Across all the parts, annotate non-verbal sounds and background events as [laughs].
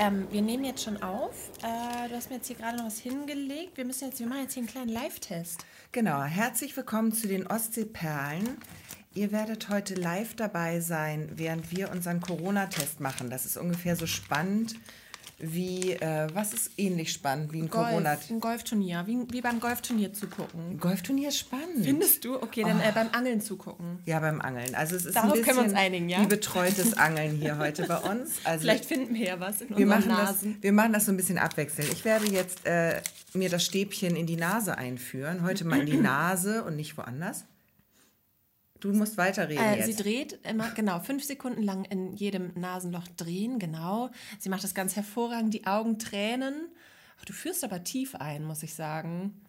Ähm, wir nehmen jetzt schon auf. Äh, du hast mir jetzt hier gerade noch was hingelegt. Wir müssen jetzt, wir machen jetzt hier einen kleinen Live-Test. Genau, herzlich willkommen zu den Ostseeperlen. Ihr werdet heute live dabei sein, während wir unseren Corona-Test machen. Das ist ungefähr so spannend wie, äh, was ist ähnlich spannend wie ein Corona? Golf, ein Golfturnier, wie, wie beim Golfturnier zugucken. Golfturnier ist spannend. Findest du? Okay, dann äh, beim Angeln zugucken. Ja, beim Angeln. Also es ist Darauf ein bisschen können wir uns einigen, ja? wie betreutes Angeln hier heute bei uns. [laughs] Also Vielleicht finden wir ja was in wir unseren machen, Nasen. das, wir machen das so ein bisschen abwechselnd. Ich werde jetzt äh, mir das Stäbchen in die Nase einführen. Heute mal in die [clears throat] Nase und nicht woanders. Du musst weiterreden Äh, jetzt. sie dreht immer, genau, fünf Sekunden lang in jedem Nasenloch drehen, genau. Sie macht das ganz hervorragend, die Augen tränen. Ach, du führst aber tief ein, muss ich sagen.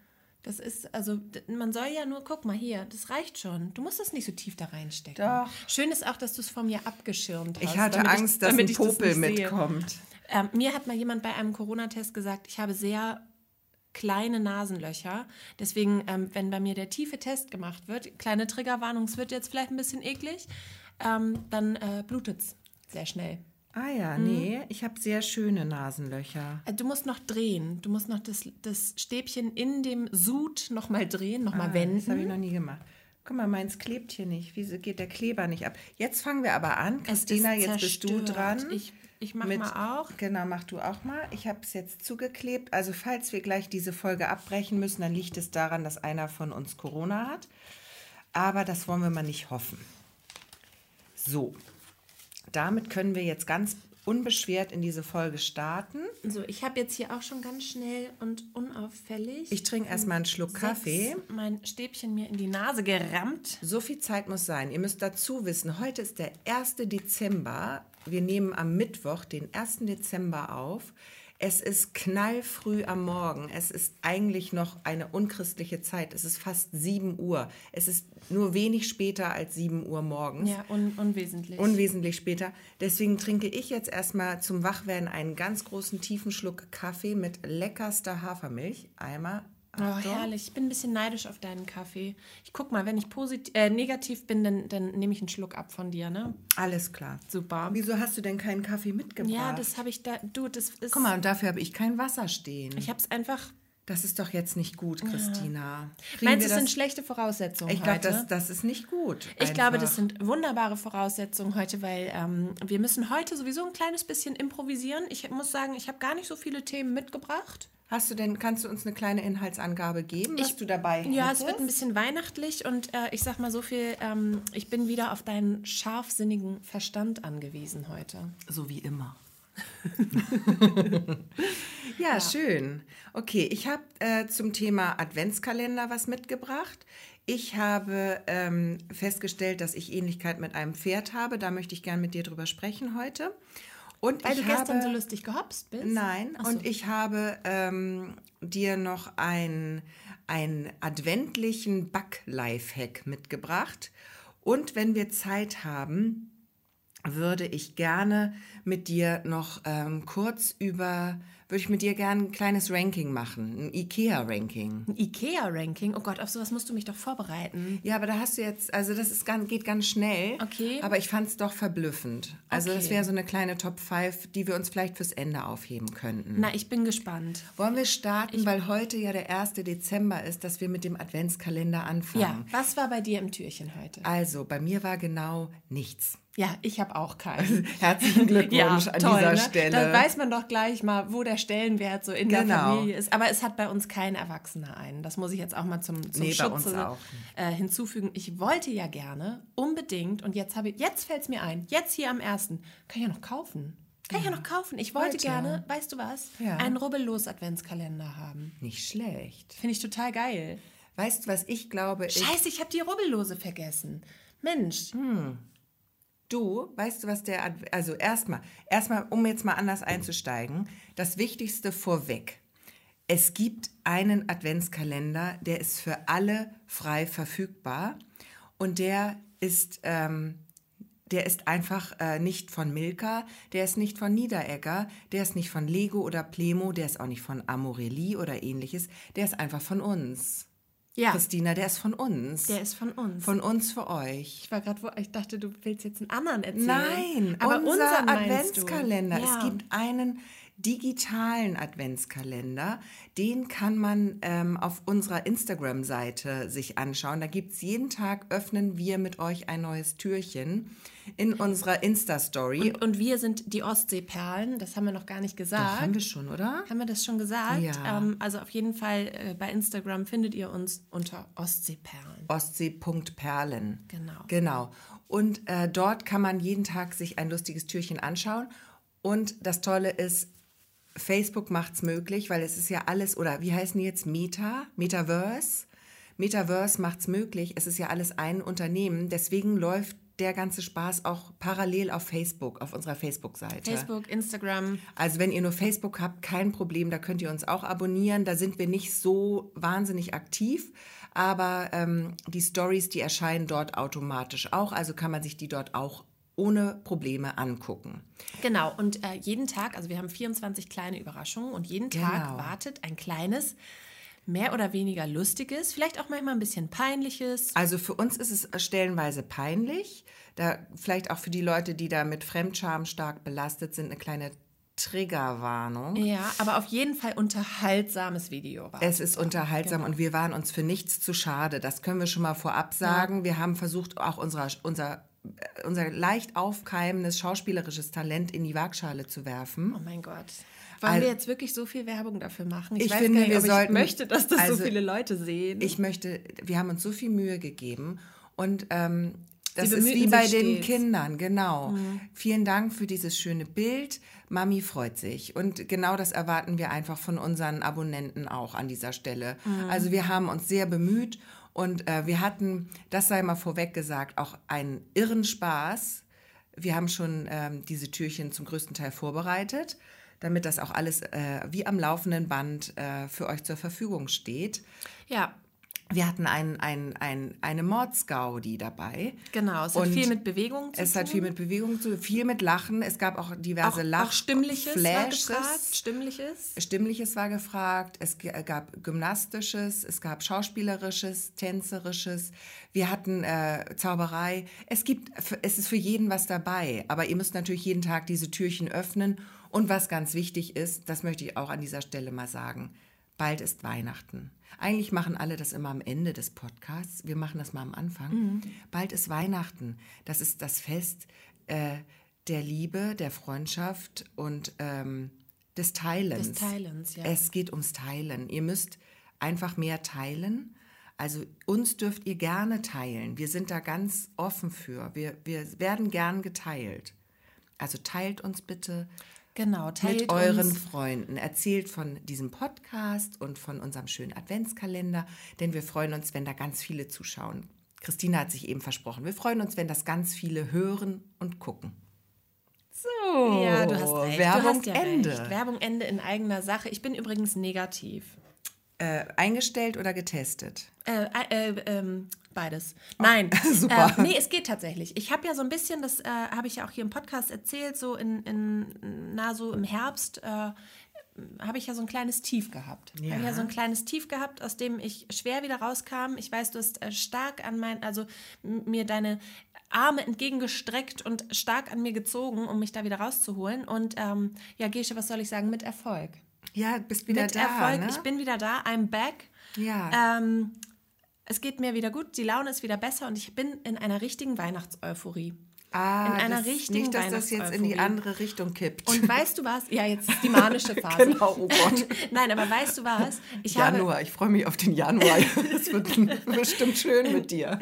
Das ist, also, man soll ja nur, guck mal hier, das reicht schon. Du musst das nicht so tief da reinstecken. Doch. Schön ist auch, dass du es von mir abgeschirmt hast. ich hatte Angst, dass damit ein ich das Popel sehe. mitkommt. Ähm, mir hat mal jemand bei einem Corona-Test gesagt, ich habe sehr kleine Nasenlöcher. Deswegen, ähm, wenn bei mir der tiefe Test gemacht wird, kleine Triggerwarnung, es wird jetzt vielleicht ein bisschen eklig, ähm, dann äh, blutet es sehr schnell. Ah ja, Mhm. nee, ich habe sehr schöne Nasenlöcher. Äh, Du musst noch drehen. Du musst noch das, das Stäbchen in dem Sud nochmal drehen, nochmal Ah, Das habe ich wenden. noch nie gemacht. Guck mal, meins klebt hier nicht. Wieso geht der Kleber nicht ab? Jetzt fangen wir aber an. Christina, ist jetzt bist du dran. Ich, ich mach Mit- mal auch. Genau, mach du auch mal. Ich habe es jetzt zugeklebt. Also falls wir gleich diese Folge abbrechen müssen, dann liegt es daran, dass einer von uns Corona hat. Aber das wollen wir mal nicht hoffen. So, damit können wir jetzt ganz unbeschwert in diese Folge starten. So, ich habe jetzt hier auch schon ganz schnell und unauffällig. Ich trinke erstmal einen Schluck Kaffee. mein Stäbchen mir in die Nase gerammt. So viel Zeit muss sein. Ihr müsst dazu wissen, heute ist der 1. Dezember. Wir nehmen am Mittwoch, den 1. Dezember auf. Es ist knallfrüh am Morgen. Es ist eigentlich noch eine unchristliche Zeit. Es ist fast 7 Uhr. Es ist nur wenig später als 7 Uhr morgens. Ja, un unwesentlich. Unwesentlich später. Deswegen trinke ich jetzt erstmal zum Wachwerden einen ganz großen tiefen Schluck Kaffee mit leckerster Hafermilch. Einmal. Oh, herrlich. Ich bin ein bisschen neidisch auf deinen Kaffee. Ich guck mal, wenn ich posit äh, negativ bin, dann, dann nehme ich einen Schluck ab von dir, ne? Alles klar. Super. Wieso hast du denn keinen Kaffee mitgebracht? Ja, das habe ich da. Du, das ist. Guck mal, und dafür habe ich kein Wasser stehen. Ich habe es einfach. das ist doch jetzt nicht gut, Christina. Kriegen Meinst du, es sind das- schlechte Voraussetzungen Ich glaube, heute? das, das ist nicht gut. Ich glaube, einfach. das sind wunderbare Voraussetzungen heute, weil ähm, wir müssen heute sowieso ein kleines bisschen improvisieren. Ich muss sagen, ich habe gar nicht so viele Themen mitgebracht. Hast du denn, kannst du uns eine kleine Inhaltsangabe geben, was du dabei Ja, es hättest? wird ein bisschen weihnachtlich und äh, ich sag mal so viel, ähm, ich bin wieder auf deinen scharfsinnigen Verstand angewiesen heute. So wie immer. [laughs] ja, schön. Okay, ich habe äh, zum Thema Adventskalender was mitgebracht. Ich habe ähm, festgestellt, dass ich Ähnlichkeit mit einem Pferd habe. Da möchte ich gern mit dir drüber sprechen heute. Und Weil ich du gestern habe, so lustig gehopst bist? Nein, so. und ich habe ähm, dir noch ein- einen adventlichen Back-Lifehack mitgebracht. Und wenn wir Zeit haben, würde ich gerne mit dir noch ähm, kurz über, würde ich mit dir gerne ein kleines Ranking machen, ein IKEA-Ranking. Ein Ikea-Ranking? Oh Gott, auf sowas musst du mich doch vorbereiten. Ja, aber da hast du jetzt, also das ist ganz, geht ganz schnell. Okay. Aber ich fand es doch verblüffend. Also das Okay. wäre so eine kleine Top 5, die wir uns vielleicht fürs Ende aufheben könnten. Na, ich bin gespannt. Wollen wir starten, weil heute ja der 1. Dezember ist, dass wir mit dem Adventskalender anfangen. Ja, was war bei dir im Türchen heute? Also, bei mir war genau nichts. Ja, ich habe auch keinen. Herzlichen [laughs] Glückwunsch an toll, dieser ne? Stelle. Da weiß man doch gleich mal, wo der Stellenwert so in der Genau. Familie ist. Aber es hat bei uns kein Erwachsener einen. Das muss ich jetzt auch mal zum, zum Nee, Schutze äh, hinzufügen. Ich wollte ja gerne unbedingt, und jetzt, habe ich- jetzt fällt es mir ein, jetzt hier am ersten, kann ich ja noch kaufen. Kann ich ja noch kaufen. Ich wollte Heute. gerne, weißt du was, Ja. einen rubbellos Adventskalender haben. Nicht schlecht. Finde ich total geil. Weißt du, was ich glaube? Ich, Scheiße, ich habe die Rubbellose vergessen. Mensch, Du, weißt du, was der, Adv- also erstmal, erstmal, um jetzt mal anders einzusteigen, das Wichtigste vorweg. Es gibt einen Adventskalender, der ist für alle frei verfügbar und der ist, ähm, der ist einfach äh, nicht von Milka, der ist nicht von Niederegger, der ist nicht von Lego oder Plemo, der ist auch nicht von Amorelli oder ähnliches, der ist einfach von uns. Ja. Christina, der ist von uns. der ist von uns. von uns für euch. ich war gerade, wo ich dachte, du willst jetzt einen anderen erzählen. Nein, aber unser. Adventskalender. Ja. Es gibt einen, digitalen Adventskalender, den kann man ähm, auf unserer Instagram-Seite sich anschauen. Da gibt es jeden Tag, öffnen wir mit euch ein neues Türchen in unserer Insta-Story. Und, und, wir sind die Ostseeperlen, das haben wir noch gar nicht gesagt. Doch, haben wir schon, oder? Haben wir das schon gesagt? Ja. Ähm, also auf jeden Fall äh, bei Instagram findet ihr uns unter Ostseeperlen. Ostsee.perlen. Genau. Genau. Und äh, dort kann man jeden Tag sich ein lustiges Türchen anschauen. Und das Tolle ist, Facebook macht es möglich, weil es ist ja alles, oder wie heißen die jetzt? Meta? Metaverse? Metaverse macht es möglich. Es ist ja alles ein Unternehmen. Deswegen läuft der ganze Spaß auch parallel auf Facebook, auf unserer Facebook-Seite. Facebook, Instagram. Also wenn ihr nur Facebook habt, kein Problem, da könnt ihr uns auch abonnieren. Da sind wir nicht so wahnsinnig aktiv, aber ähm, die Stories, die erscheinen dort automatisch auch. Also kann man sich die dort auch ohne Probleme angucken. Genau, und äh, jeden Tag, also wir haben 24 kleine Überraschungen und jeden Tag Genau. wartet ein kleines, mehr oder weniger lustiges, vielleicht auch manchmal ein bisschen peinliches. Also für uns ist es stellenweise peinlich. Da vielleicht auch für die Leute, die da mit Fremdscham stark belastet sind, eine kleine Triggerwarnung. Ja, aber auf jeden Fall unterhaltsames Video. Es ist unterhaltsam und wir waren uns für nichts zu schade. Das können wir schon mal vorab sagen. Wir haben versucht, auch unser, unser, äh, unser leicht aufkeimendes schauspielerisches Talent in die Waagschale zu werfen. Oh mein Gott. Wollen Also- wir jetzt wirklich so viel Werbung dafür machen? Ich weiß finde, gar nicht, wir sollten- ich möchte, dass das also- so viele Leute sehen. Ich möchte, wir haben uns so viel Mühe gegeben und ähm, das ist wie bei den stets. Kindern, genau. Vielen Dank für dieses schöne Bild. Mami freut sich. Und genau das erwarten wir einfach von unseren Abonnenten auch an dieser Stelle. Also wir haben uns sehr bemüht und äh, wir hatten, das sei mal vorweg gesagt, auch einen irren Spaß. Wir haben schon ähm, diese Türchen zum größten Teil vorbereitet, damit das auch alles äh, wie am laufenden Band äh, für euch zur Verfügung steht. ja, Wir hatten ein, ein, ein, eine Mordsgaudi dabei. genau. Es hat Und viel mit Bewegung zu Es tun. hat viel mit Bewegung zu viel mit Lachen. Es gab auch diverse auch, Lach auch Stimmliches war Flashes. gefragt. Stimmliches. Stimmliches war gefragt, es g- gab Gymnastisches, es gab Schauspielerisches, Tänzerisches, wir hatten äh, Zauberei. Es gibt, es ist für jeden was dabei, aber ihr müsst natürlich jeden Tag diese Türchen öffnen. Und was ganz wichtig ist, das möchte ich auch an dieser Stelle mal sagen, bald ist Weihnachten. Eigentlich machen alle das immer am Ende des Podcasts, wir machen das mal am Anfang. Bald ist Weihnachten, das ist das Fest äh, der Liebe, der Freundschaft und ähm, des Teilens. Des Teilens, ja. Es geht ums Teilen. Ihr müsst einfach mehr teilen. Also uns dürft ihr gerne teilen. Wir sind da ganz offen für. Wir, wir werden gern geteilt. Also teilt uns bitte Genau, teilt mit euren uns. Freunden. Erzählt von diesem Podcast und von unserem schönen Adventskalender, denn wir freuen uns, wenn da ganz viele zuschauen. Christina hat sich eben versprochen. Wir freuen uns, wenn das ganz viele hören und gucken. So, Ja, du hast recht. Werbung hast ja Ende. Recht. Werbung Ende in eigener Sache. Ich bin übrigens negativ. Äh, eingestellt oder getestet? Äh, äh, ähm, beides. Nein. [laughs] super. Äh, nee, es geht tatsächlich. Ich habe ja so ein bisschen, das äh, habe ich ja auch hier im Podcast erzählt, so in, in na, so im Herbst äh, habe ich ja so ein kleines Tief gehabt. Ja. Habe ja so ein kleines Tief gehabt, aus dem ich schwer wieder rauskam. Ich weiß, du hast äh, stark an mein, also mir deine Arme entgegengestreckt und stark an mir gezogen, um mich da wieder rauszuholen. Und ähm, ja, Gesche, was soll ich sagen? Mit Erfolg. Ja, bist wieder Mit da. Erfolg. Ne? Ich bin wieder da. I'm back. Ja. Ähm, es geht mir wieder gut, die Laune ist wieder besser und ich bin in einer richtigen Weihnachtseuphorie. Ah, in einer richtigen Nicht, dass das jetzt in die andere Richtung kippt. Und weißt du was? Ja, jetzt ist die manische [laughs] Phase. Genau, oh Gott. [laughs] Nein, aber weißt du was? Ich habe Januar, ich freue mich auf den Januar. [laughs] Das wird bestimmt schön mit dir.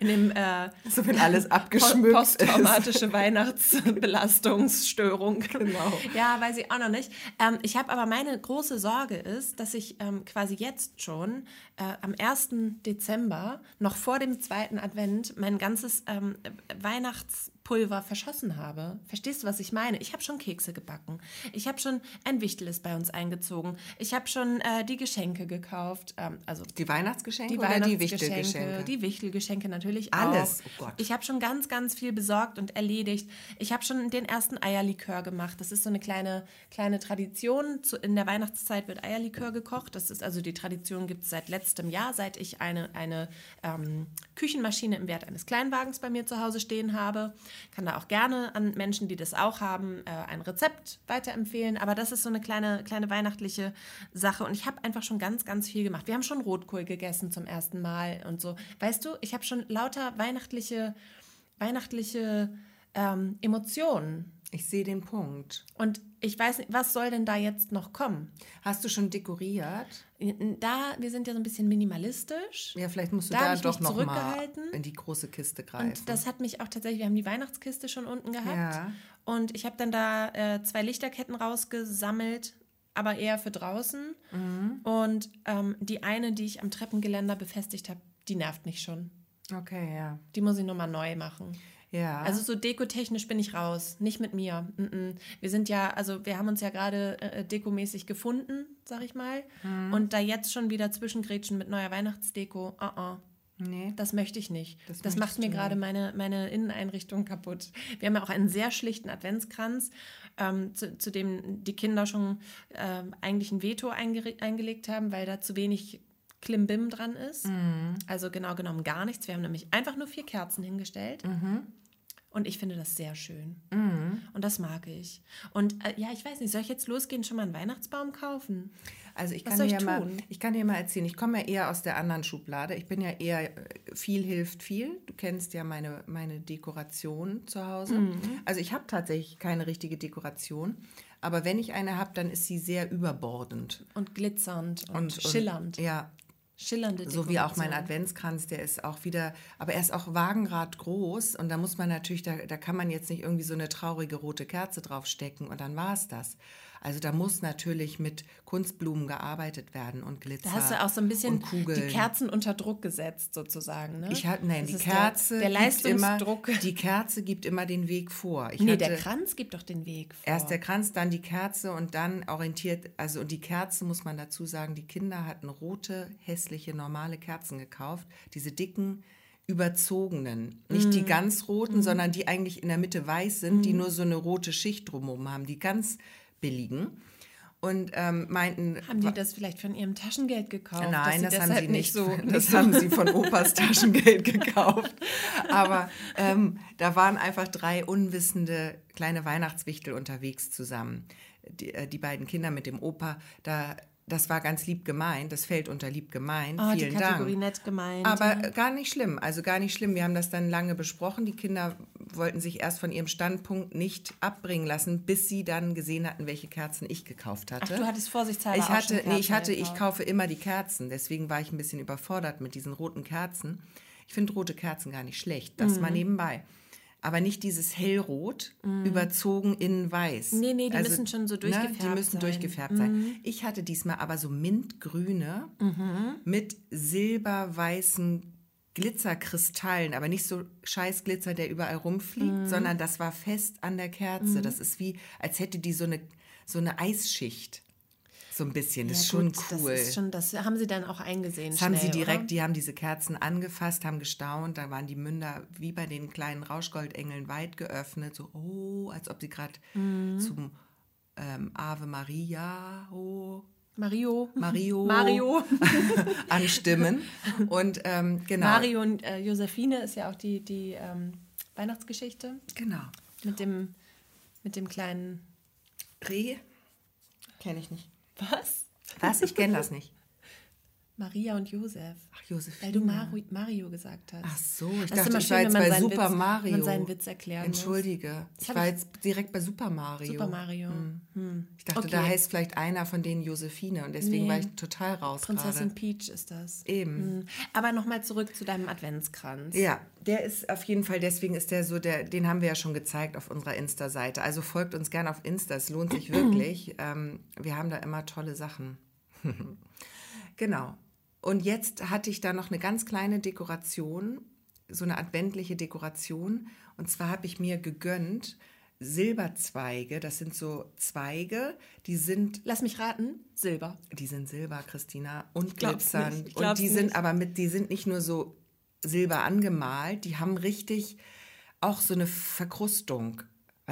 in dem äh, So, wenn alles abgeschmückt ist. posttraumatische Weihnachtsbelastungsstörung. Genau. Ja, weiß ich auch noch nicht. Ähm, ich habe aber meine große Sorge ist, dass ich ähm, quasi jetzt schon äh, am 1. Dezember, noch vor dem zweiten Advent, mein ganzes ähm, ähm, Weihnachts Weihnachtspulver verschossen habe. Verstehst du, was ich meine? Ich habe schon Kekse gebacken. Ich habe schon ein Wichtel bei uns eingezogen. Ich habe schon äh, die Geschenke gekauft. Ähm, also Die Weihnachtsgeschenke die oder die Wichtelgeschenke? die Wichtelgeschenke natürlich Alles, auch. oh Gott. Ich habe schon ganz, ganz viel besorgt und erledigt. Ich habe schon den ersten Eierlikör gemacht. Das ist so eine kleine, kleine Tradition. Zu, in der Weihnachtszeit wird Eierlikör gekocht. Das ist also die Tradition gibt es seit letztem Jahr, seit ich eine, eine ähm, Küchenmaschine im Wert eines Kleinwagens bei mir zu Hause stehen habe. Kann da auch gerne an Menschen, die das auch haben, äh, ein Rezept weiterempfehlen. Aber das ist so eine kleine, kleine weihnachtliche Sache. Und ich habe einfach schon ganz, ganz viel gemacht. Wir haben schon Rotkohl gegessen zum ersten Mal und so. Weißt du, ich habe schon lauter weihnachtliche, weihnachtliche ähm, Emotionen. Ich sehe den Punkt. Und ich weiß nicht, was soll denn da jetzt noch kommen? Hast du schon dekoriert? Da, wir sind ja so ein bisschen minimalistisch. Ja, vielleicht musst du Da da, doch noch mal zurückgehalten. in die große Kiste greifen. Und das hat mich auch tatsächlich, wir haben die Weihnachtskiste schon unten gehabt. Ja. Und ich habe dann da äh, zwei Lichterketten rausgesammelt, aber eher für draußen. Mhm. Und ähm, die eine, die ich am Treppengeländer befestigt habe, die nervt mich schon. okay, ja. Die muss ich nochmal neu machen. Ja. Also so dekotechnisch bin ich raus, nicht mit mir. Wir sind ja, also wir haben uns ja gerade äh, dekomäßig gefunden, sag ich mal. Mhm. Und da jetzt schon wieder zwischengrätschen mit neuer Weihnachtsdeko, uh -uh. nee. Das möchte ich nicht. Das Das, macht mir gerade meine, meine Inneneinrichtung kaputt. Wir haben ja auch einen sehr schlichten Adventskranz, ähm, zu, zu dem die Kinder schon ähm, eigentlich ein Veto eingere- eingelegt haben, weil da zu wenig Klimbim dran ist. Mhm. Also genau genommen gar nichts. Wir haben nämlich einfach nur vier Kerzen hingestellt. Mhm. Und ich finde das sehr schön. Und das mag ich. Und äh, ja, ich weiß nicht, soll ich jetzt losgehen, schon mal einen Weihnachtsbaum kaufen? Also ich Was kann, dir ich mal, ich kann dir mal erzählen, ich komme ja eher aus der anderen Schublade. Ich bin ja eher äh, viel hilft viel. Du kennst ja meine, meine Dekoration zu Hause. Mhm. Also ich habe tatsächlich keine richtige Dekoration. Aber wenn ich eine habe, dann ist sie sehr überbordend. Und glitzernd und, Und, und schillernd. Ja, Schillernde so wie auch mein. Adventskranz, der ist auch wieder, aber er ist auch Wagenrad groß und da muss man natürlich, da, da kann man jetzt nicht irgendwie so eine traurige rote Kerze draufstecken und dann war es das. Also da muss natürlich mit Kunstblumen gearbeitet werden und Glitzer. Da hast du auch so ein bisschen die Kerzen unter Druck gesetzt, sozusagen. Ne? Ich hatte, nein, Das die Kerze, Der, der gibt immer, Leistungsdruck. die Kerze gibt immer den Weg vor. Ich nee, der Kranz gibt doch den Weg vor. erst der Kranz, dann die Kerze und dann orientiert, also und die Kerze muss man dazu sagen, die Kinder hatten rote, hässliche, normale Kerzen gekauft, diese dicken, überzogenen. Nicht Mm. die ganz roten, sondern die eigentlich in der Mitte weiß sind, die nur so eine rote Schicht drumherum haben, die ganz billigen. Und ähm, meinten, haben die das vielleicht von ihrem Taschengeld gekauft? Nein, das haben sie nicht. So, [laughs] das so haben sie von Opas [laughs] Taschengeld gekauft. Aber ähm, da waren einfach drei unwissende kleine Weihnachtswichtel unterwegs zusammen. Die, äh, die beiden Kinder mit dem Opa, da, das war ganz lieb gemeint. Das fällt unter lieb gemeint. Oh, die Vielen Kategorie Dank. nett gemeint. Aber ja. gar nicht schlimm, also gar nicht schlimm. Wir haben das dann lange besprochen. Die Kinder wollten sich erst von ihrem Standpunkt nicht abbringen lassen, bis sie dann gesehen hatten, welche Kerzen ich gekauft hatte. Ach, du hattest vorsichtshalber Ich hatte, nee, ich hatte, ich gekauft. kaufe immer die Kerzen. Deswegen war ich ein bisschen überfordert mit diesen roten Kerzen. Ich finde rote Kerzen gar nicht schlecht. Das Mhm. mal nebenbei. Aber nicht dieses hellrot, überzogen in weiß. Mhm. ne, Nee, nee, die müssen schon so Die durchgefärbt müssen sein. Mhm. durchgefärbt sein. Ich hatte diesmal aber so mintgrüne mit silberweißen Glitzerkristallen, aber nicht so scheiß Glitzer, der überall rumfliegt, Mhm. sondern das war fest an der Kerze. Das ist wie, als hätte die so eine, so eine Eisschicht. So ein bisschen. Das ist Ja, schon gut, cool. Das, ist schon, das haben sie dann auch eingesehen. Das haben sie schnell, direkt, Oder? die haben diese Kerzen angefasst, haben gestaunt, da waren die Münder wie bei den kleinen Rauschgoldengeln weit geöffnet, so oh, als ob sie gerade Mhm. zum ähm, Ave Maria, oh, Mario. Mario, [laughs] Mario. [laughs] anstimmen. Und ähm, genau. Mario und äh, Josephine ist ja auch die, die ähm, Weihnachtsgeschichte Genau. mit dem, mit dem kleinen. Reh? Kenne ich nicht. Was? Was? Ich kenne das nicht. Maria und Josef. Ach, Josephine. Weil du Mario, Mario gesagt hast. Ach so, ich Das dachte, ich schön, war jetzt bei Super Witz- Mario. man seinen Witz erklären muss. Entschuldige. Ich hab war ich- jetzt direkt bei Super Mario. Super Mario. Hm. Ich dachte, Okay. da heißt vielleicht einer von denen Josephine und deswegen Nee. war ich total raus Prinzessin gerade. Peach ist das. Eben. Hm. Aber nochmal zurück zu deinem Adventskranz. Ja, der ist auf jeden Fall, deswegen ist der so, der, den haben wir ja schon gezeigt auf unserer Insta-Seite. Also folgt uns gerne auf Insta, es lohnt sich [clears throat] wirklich. Ähm, wir haben da immer tolle Sachen. [laughs] genau. Und jetzt hatte ich da noch eine ganz kleine Dekoration, so eine adventliche Dekoration. Und zwar habe ich mir gegönnt Silberzweige. Das sind so Zweige, die sind Lass mich raten, Silber. die sind silber, Christina, und glitzern. Und die sind nicht. aber mit, die sind nicht nur so silber angemalt, die haben richtig auch so eine Verkrustung.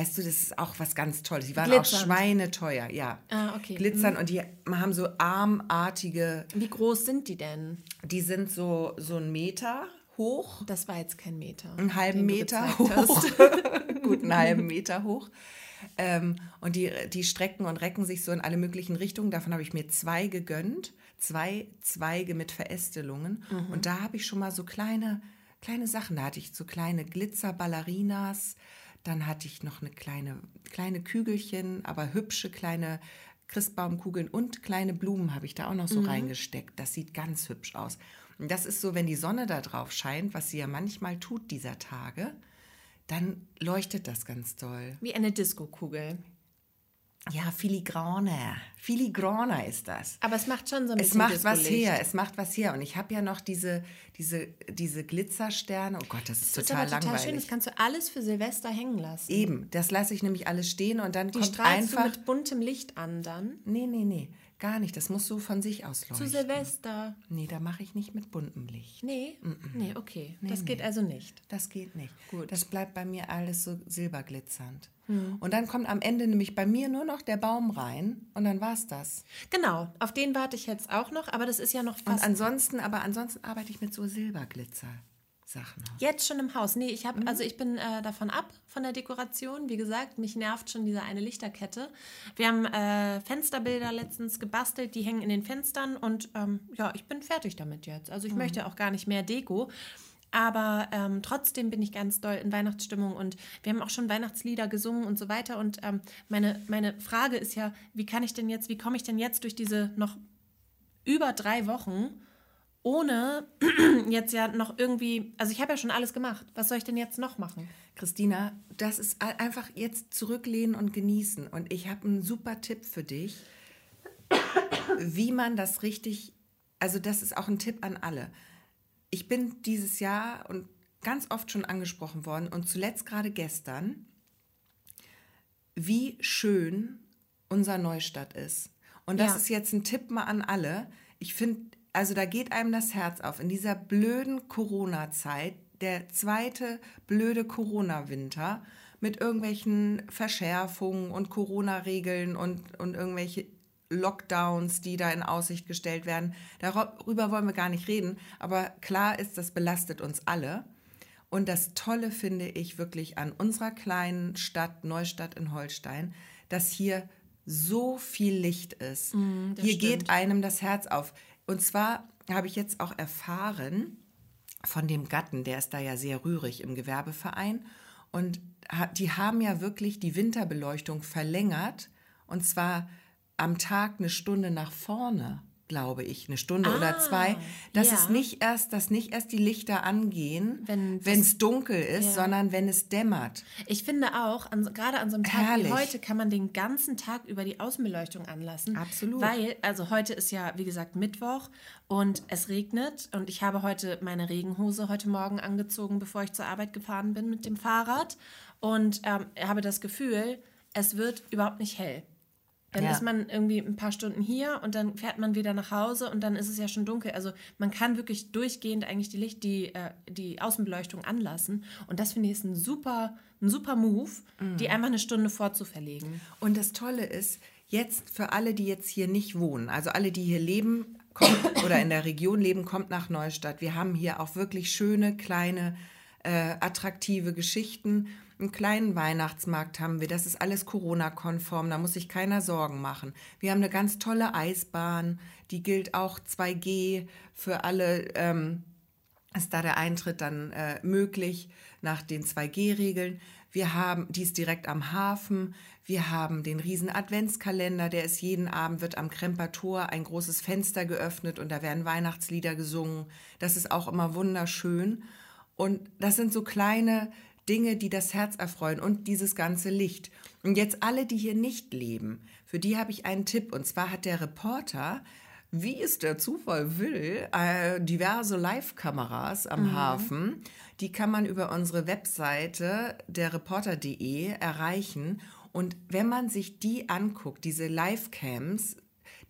Weißt du, das ist auch was ganz Tolles. Die waren auch Glitzernd. schweineteuer, ja. Ah, okay. Glitzern und die haben so armartige, Wie groß sind die denn? die sind so, so ein Meter hoch. Das war jetzt kein Meter. Einen halben Meter hoch. [laughs] Gut, einen halben Meter hoch. Ähm, und die, die strecken und recken sich so in alle möglichen Richtungen. Davon habe ich mir zwei gegönnt. Zwei Zweige mit Verästelungen. Und da habe ich schon mal so kleine, kleine Sachen. Da hatte ich so kleine Glitzer-Ballerinas. Dann hatte ich noch eine kleine, kleine Kügelchen, aber hübsche kleine Christbaumkugeln und kleine Blumen habe ich da auch noch so reingesteckt. Das sieht ganz hübsch aus. Und das ist so, wenn die Sonne da drauf scheint, was sie ja manchmal tut dieser Tage, dann leuchtet das ganz doll. Wie eine Diskokugel. Ja, filigraner. Filigraner ist das. Aber es macht schon so ein Es bisschen macht was her, es macht was her. Und ich habe ja noch diese, diese, diese Glitzersterne. Oh Gott, das ist Das ist total total langweilig. schön. Das kannst du alles für Silvester hängen lassen. Eben, das lasse ich nämlich alles stehen und dann Die kommt strahlst einfach. du mit buntem Licht an dann. nee, nee, nee, gar nicht. Das muss so von sich aus Zu leuchten. Silvester. Nee, da mache ich nicht mit buntem Licht. Nee, nee, okay. das nee. geht also nicht. Das geht nicht. Gut. Das bleibt bei mir alles so silberglitzernd. Hm. Und dann kommt am Ende nämlich bei mir nur noch der Baum rein und dann war's das. Genau, auf den warte ich jetzt auch noch, aber das ist ja noch Und fast ansonsten, aber ansonsten arbeite ich mit so Silberglitzer. Sachen. jetzt schon im Haus. Nee, ich habe, also ich bin äh, davon ab, von der Dekoration. Wie gesagt, mich nervt schon diese eine Lichterkette. Wir haben äh, Fensterbilder letztens gebastelt, die hängen in den Fenstern und ähm, ja, ich bin fertig damit jetzt. Also ich möchte auch gar nicht mehr Deko. Aber ähm, trotzdem bin ich ganz doll in Weihnachtsstimmung und wir haben auch schon Weihnachtslieder gesungen und so weiter. Und ähm, meine, meine Frage ist ja, wie kann ich denn jetzt, wie komme ich denn jetzt durch diese noch über drei Wochen, ohne [clears throat] jetzt ja noch irgendwie, also ich habe ja schon alles gemacht. Was soll ich denn jetzt noch machen? Christina, das ist einfach jetzt zurücklehnen und genießen. Und ich habe einen super Tipp für dich, [coughs] wie man das richtig, also das ist auch ein Tipp an alle. Ich bin dieses Jahr und ganz oft schon angesprochen worden und zuletzt gerade gestern, wie schön unser Neustadt ist. Und das Ja. ist jetzt ein Tipp mal an alle. Ich finde, also da geht einem das Herz auf. In dieser blöden Corona-Zeit, der zweite blöde Corona-Winter mit irgendwelchen Verschärfungen und Corona-Regeln und, und irgendwelche Lockdowns, die da in Aussicht gestellt werden. Darüber wollen wir gar nicht reden. Aber klar ist, das belastet uns alle. Und das Tolle finde ich wirklich an unserer kleinen Stadt Neustadt in Holstein, dass hier so viel Licht ist. Mm, hier stimmt. geht einem das Herz auf. Und zwar habe ich jetzt auch erfahren von dem Gatten, der ist da ja sehr rührig im Gewerbeverein. Und die haben ja wirklich die Winterbeleuchtung verlängert. Und zwar am Tag eine Stunde nach vorne, glaube ich, eine Stunde oder Ah, zwei. Dass ja. es nicht erst, dass nicht erst die Lichter angehen, Wenn wenn es dunkel ist, Ja. sondern wenn es dämmert. Ich finde auch, an, gerade an so einem Tag Herrlich. wie heute kann man den ganzen Tag über die Außenbeleuchtung anlassen. Absolut. Weil, also heute ist ja, wie gesagt, Mittwoch und es regnet und ich habe heute meine Regenhose heute Morgen angezogen, bevor ich zur Arbeit gefahren bin mit dem Fahrrad und ähm, habe das Gefühl, es wird überhaupt nicht hell. Dann Ja. ist man irgendwie ein paar Stunden hier und dann fährt man wieder nach Hause und dann ist es ja schon dunkel. Also man kann wirklich durchgehend eigentlich die Licht, die, äh, die Außenbeleuchtung anlassen. Und das finde ich ist ein super, ein super Move, die Mhm. einfach eine Stunde vorzuverlegen. Und das Tolle ist, jetzt für alle, die jetzt hier nicht wohnen, also alle, die hier leben kommt, [coughs] oder in der Region leben, kommt nach Neustadt. Wir haben hier auch wirklich schöne, kleine, äh, attraktive Geschichten. Einen kleinen Weihnachtsmarkt haben wir. Das ist alles Corona-konform. Da muss sich keiner Sorgen machen. Wir haben eine ganz tolle Eisbahn. Die gilt auch 2G für alle. Ähm, ist da der Eintritt dann äh, möglich nach den 2G-Regeln. Wir haben, die ist direkt am Hafen. Wir haben den riesen Adventskalender, der ist jeden Abend, wird am Kremper Tor ein großes Fenster geöffnet und da werden Weihnachtslieder gesungen. Das ist auch immer wunderschön. Und das sind so kleine Dinge, die das Herz erfreuen und dieses ganze Licht. Und jetzt alle, die hier nicht leben, für die habe ich einen Tipp. Und zwar hat der Reporter wie es der Zufall will, äh, diverse Live-Kameras am Hafen. Die kann man über unsere Webseite der Reporter.de erreichen. Und wenn man sich die anguckt, diese Live-Cams,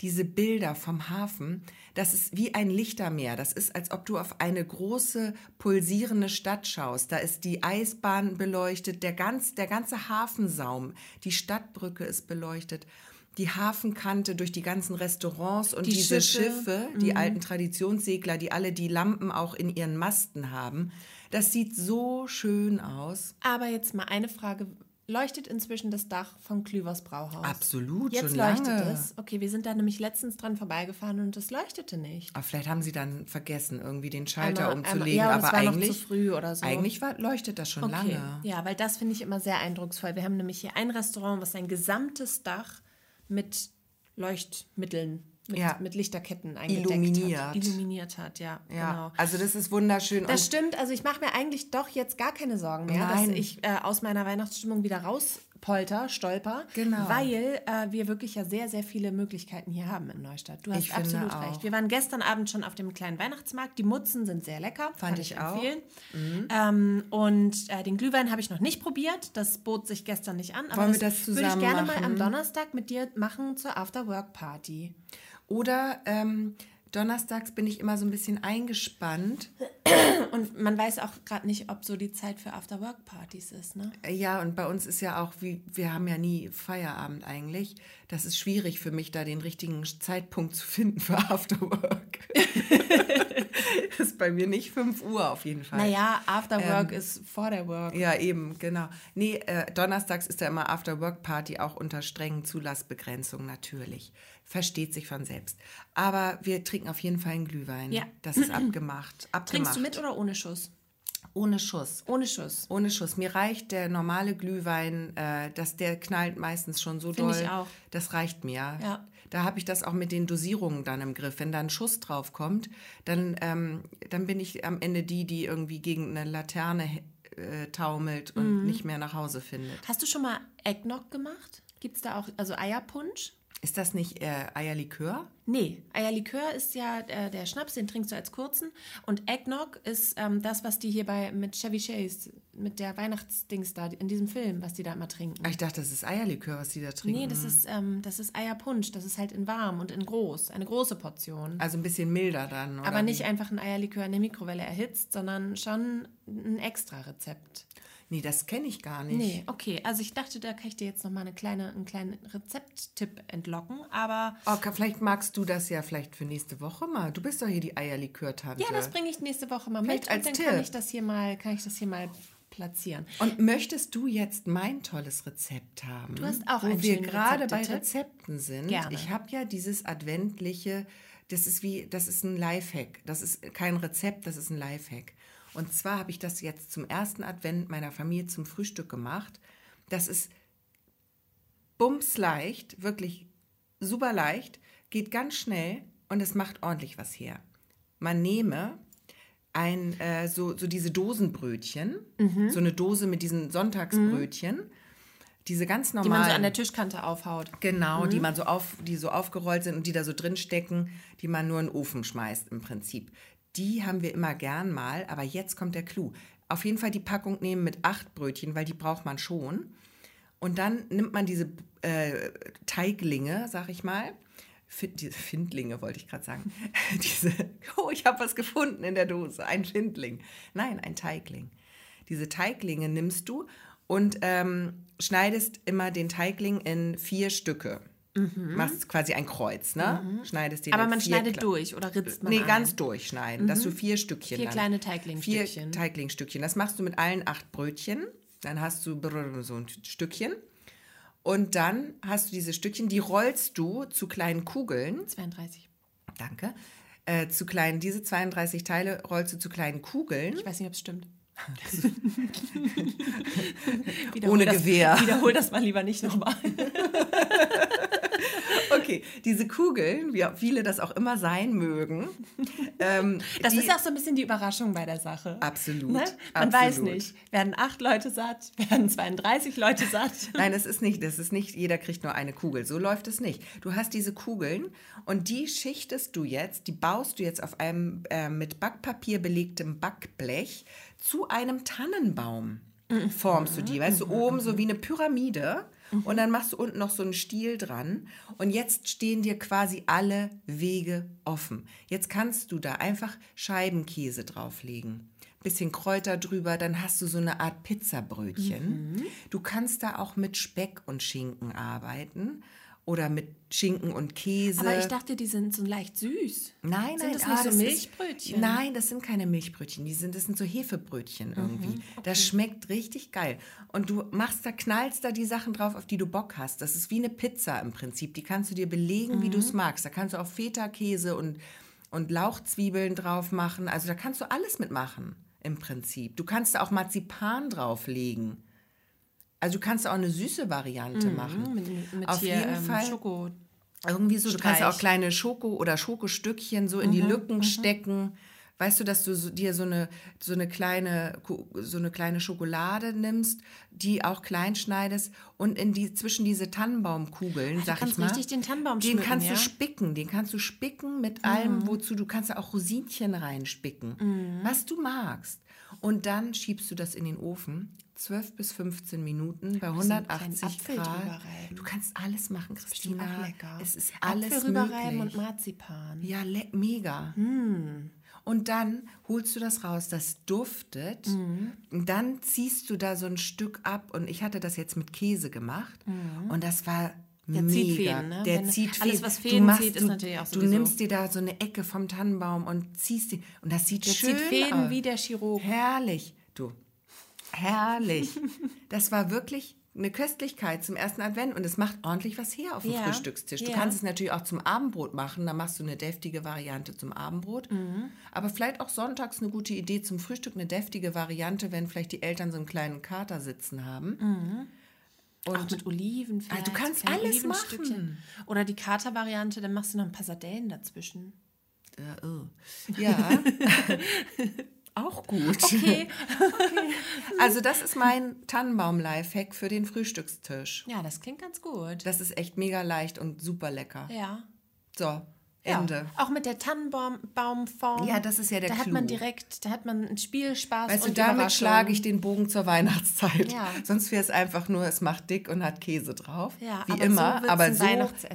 diese Bilder vom Hafen, das ist wie ein Lichtermeer. Das ist, als ob du auf eine große pulsierende Stadt schaust. Da ist die Eisbahn beleuchtet, der, ganz, der ganze Hafensaum, die Stadtbrücke ist beleuchtet. die Hafenkante durch die ganzen Restaurants und Die diese Schiffe. Schiffe, die alten Traditionssegler, die alle die Lampen auch in ihren Masten haben. Das sieht so schön aus. Aber jetzt mal eine Frage. Leuchtet inzwischen das Dach von Klüvers Brauhaus? Absolut, Jetzt schon leuchtet lange. es. Okay, wir sind da nämlich letztens dran vorbeigefahren und es leuchtete nicht. Aber vielleicht haben sie dann vergessen, irgendwie den Schalter Einmal- umzulegen. einmal- ja, aber eigentlich, zu früh oder so. eigentlich war, leuchtet das schon Okay. lange. Ja, weil das finde ich immer sehr eindrucksvoll. Wir haben nämlich hier ein Restaurant, was sein gesamtes Dach mit Leuchtmitteln, mit, Ja. mit Lichterketten eingedeckt Illuminiert. hat. Illuminiert hat, ja. Ja, Genau. also das ist wunderschön. Das stimmt, also ich mache mir eigentlich doch jetzt gar keine Sorgen mehr, Nein. dass ich äh, aus meiner Weihnachtsstimmung wieder rauspolter, stolper, Genau. weil äh, wir wirklich ja sehr, sehr viele Möglichkeiten hier haben in Neustadt. Du hast Ich absolut recht. Wir waren gestern Abend schon auf dem kleinen Weihnachtsmarkt. Die Mutzen sind sehr lecker, Fand kann ich auch. Mhm. empfehlen. Ähm, und äh, den Glühwein habe ich noch nicht probiert. Das bot sich gestern nicht an. Aber Wollen wir das würde ich zusammen gerne mal am machen? Donnerstag mit dir machen zur After-Work-Party. Oder ähm, donnerstags bin ich immer so ein bisschen eingespannt. Und man weiß auch gerade nicht, ob so die Zeit für After-Work-Partys ist, ne? Äh, Ja, und bei uns ist ja auch, wie, wir haben ja nie Feierabend eigentlich. Das ist schwierig für mich, da den richtigen Zeitpunkt zu finden für Afterwork. das [laughs] ist bei mir nicht 5 Uhr auf jeden Fall. Naja, After-Work ist vor der Work. Ja, eben, genau. Nee, äh, donnerstags ist ja immer After-Work-Party, auch unter strengen Zulassbegrenzungen natürlich. Versteht sich von selbst. Aber wir trinken auf jeden Fall einen Glühwein. Ja. Das ist abgemacht. [clears throat] abgemacht. Trinkst du mit oder ohne Schuss? Ohne Schuss. Ohne Schuss. Ohne Schuss. Mir reicht der normale Glühwein, äh, dass der knallt meistens schon so Finde doll. ich auch. Das reicht mir. Ja. Da habe ich das auch mit den Dosierungen dann im Griff. Wenn da ein Schuss drauf kommt, dann, ähm, dann bin ich am Ende die, die irgendwie gegen eine Laterne äh, taumelt Mhm. und nicht mehr nach Hause findet. Hast du schon mal Eggnog gemacht? Gibt es da auch, also Eierpunsch? Ist das nicht äh, Eierlikör? Nee, Eierlikör ist ja äh, der Schnaps, den trinkst du als kurzen. Und Eggnog ist ähm, das, was die hier bei mit Chevy Chase, mit der Weihnachtsdings da, in diesem Film, was die da immer trinken. Ah, Ich dachte, das ist Eierlikör, was die da trinken. Nee, das ist, ähm, das ist Eierpunsch. Das ist halt in warm und in groß. Eine große Portion. also ein bisschen milder dann. Oder Aber nicht einfach ein Eierlikör in der Mikrowelle erhitzt, sondern schon ein extra Rezept. Nee, das kenne ich gar nicht. Nee, okay. Also ich dachte, da kann ich dir jetzt noch mal eine kleine, einen kleinen Rezepttipp entlocken. Aber Oh, ka- vielleicht magst du das ja vielleicht für nächste Woche mal. Du bist doch hier die Eierlikör-Tante. ja, das bringe ich nächste Woche mal Vielleicht mit als und dann Tipp. kann ich das hier mal, kann ich das hier mal platzieren. Und möchtest du jetzt mein tolles Rezept haben? Du hast auch wo wir gerade bei. Rezepten sind. Gerne. Ich habe ja dieses adventliche, das ist wie, das ist ein Lifehack. Das ist kein Rezept, das ist ein Lifehack. Und zwar habe ich das jetzt zum ersten Advent meiner Familie zum Frühstück gemacht. Das ist bumsleicht, wirklich super leicht, geht ganz schnell und es macht ordentlich was her. Man nehme ein, äh, so, so diese Dosenbrötchen, Mhm. so eine Dose mit diesen Sonntagsbrötchen, diese ganz Die normalen. man so an der Tischkante aufhaut. Genau, die man so auf, die so aufgerollt sind und die da so drin stecken, die man nur in den Ofen schmeißt im Prinzip. Die haben wir immer gern mal, aber jetzt kommt der Clou. Auf jeden Fall die Packung nehmen mit acht Brötchen, weil die braucht man schon. Und dann nimmt man diese äh, Teiglinge, sag ich mal. Diese Findlinge wollte ich gerade sagen. [laughs] diese, oh, ich habe was gefunden in der Dose. Ein Findling. Nein, ein Teigling. Diese Teiglinge nimmst du und ähm, schneidest immer den Teigling in vier Stücke. Machst quasi ein Kreuz, ne? Schneidest den Mhm. Aber man schneidet Kle- durch oder ritzt man Nee, ein? ganz durchschneiden, dass du vier Stückchen Vier dann- kleine Teiglingstückchen. Vier Teiglingstückchen. Das machst du mit allen acht Brötchen. Dann hast du so ein Stückchen. Und dann hast du diese Stückchen, die rollst du zu kleinen Kugeln. 32. Danke. Äh, zu kleinen, diese 32 Teile rollst du zu kleinen Kugeln. Ich weiß nicht, ob es stimmt. [laughs] Ohne das, Gewehr. Wiederhol das mal lieber nicht nochmal. [laughs] Okay, diese Kugeln, wie viele das auch immer sein mögen. [laughs] Ähm, Das ist auch so ein bisschen die Überraschung bei der Sache. Absolut, Ne? Man weiß absolut. nicht, werden acht Leute satt, [laughs] werden 32 Leute satt. [laughs] Nein, es ist nicht, das ist nicht, jeder kriegt nur eine Kugel. So läuft es nicht. Du hast diese Kugeln und die schichtest du jetzt, die baust du jetzt auf einem äh, mit Backpapier belegtem Backblech zu einem Tannenbaum. Formst du die, weißt du, oben so wie eine Pyramide und dann machst du unten noch so einen Stiel dran und jetzt stehen dir quasi alle Wege offen. Jetzt kannst du da einfach Scheibenkäse drauflegen bisschen Kräuter drüber, dann hast du so eine Art Pizzabrötchen. Du kannst da auch mit Speck und Schinken arbeiten oder mit Schinken und Käse. Aber ich dachte, die sind so leicht süß. Nein, Sind nein, das ah, nicht so das Milchbrötchen? Ist, nein, das sind keine Milchbrötchen. Die sind, das sind so Hefebrötchen irgendwie. Das schmeckt richtig geil. Und du machst da, knallst da die Sachen drauf, auf die du Bock hast. Das ist wie eine Pizza im Prinzip. Die kannst du dir belegen, wie du es magst. Da kannst du auch Feta-Käse und, und Lauchzwiebeln drauf machen. Also da kannst du alles mitmachen im Prinzip. Du kannst da auch Marzipan drauflegen. Also du kannst auch eine süße Variante machen. Mit, mit Auf hier, jeden ähm, Fall. Schoko. Irgendwie so, du kannst auch kleine Schoko- oder Schokostückchen so in die Lücken stecken. Weißt du, dass du so, dir so eine, so, eine kleine, so eine kleine Schokolade nimmst, die auch klein schneidest und in die, zwischen diese Tannenbaumkugeln, sag kannst ich mal. richtig den Tannenbaum Den schmücken, kannst ja? Mhm. du spicken, den kannst du spicken mit allem, wozu du kannst auch Rosinchen reinspicken, Mhm. was du magst. Und dann schiebst du das in den Ofen, 12 bis 15 Minuten bei einen kleinen 180 Apfel drüber Grad. reiben. Du kannst alles machen, Christina. auch lecker. Es ist alles Apfel rüberreiben und Marzipan. Ja, mega. Und dann holst du das raus, das duftet. Und dann ziehst du da so ein Stück ab. Und ich hatte das jetzt mit Käse gemacht. Und das war Der mega. zieht Fäden, ne? Der Wenn- zieht alles, Fäden. was Du Fäden machst- zieht, ist du, natürlich auch Du sowieso- nimmst dir da so eine Ecke vom Tannenbaum und ziehst die. Und das sieht Der schön zieht Fäden aus. wie der Chirurg. Herrlich, du. Herrlich. [laughs] das war wirklich eine Köstlichkeit zum ersten Advent und es macht ordentlich was her auf dem Ja, Frühstückstisch. Du ja. kannst es natürlich auch zum Abendbrot machen, da machst du eine deftige Variante zum Abendbrot. Mhm. Aber vielleicht auch sonntags eine gute Idee zum Frühstück, eine deftige Variante, wenn vielleicht die Eltern so einen kleinen Kater sitzen haben. auch mit Oliven vielleicht. du kannst alles Olivenstückchen. Oder die Kater-Variante, dann machst du noch ein paar Sardellen dazwischen. Äh, oh. Ja, [laughs] auch gut. [laughs] Okay. Also das ist mein Tannenbaum-Lifehack für den Frühstückstisch. Ja, das klingt ganz gut. Das ist echt mega leicht und super lecker. Ja. So, Ja, Ende. auch mit der Tannenbaumform. Ja, das ist ja der Da hat Clou. man direkt, da hat man einen Spielspaß Weißt du, und damit Überraschung. schlage ich den Bogen zur Weihnachtszeit. Ja. [laughs] Sonst wäre es einfach nur, es macht dick und hat Käse drauf. Ja, wie aber so immer. wird's aber so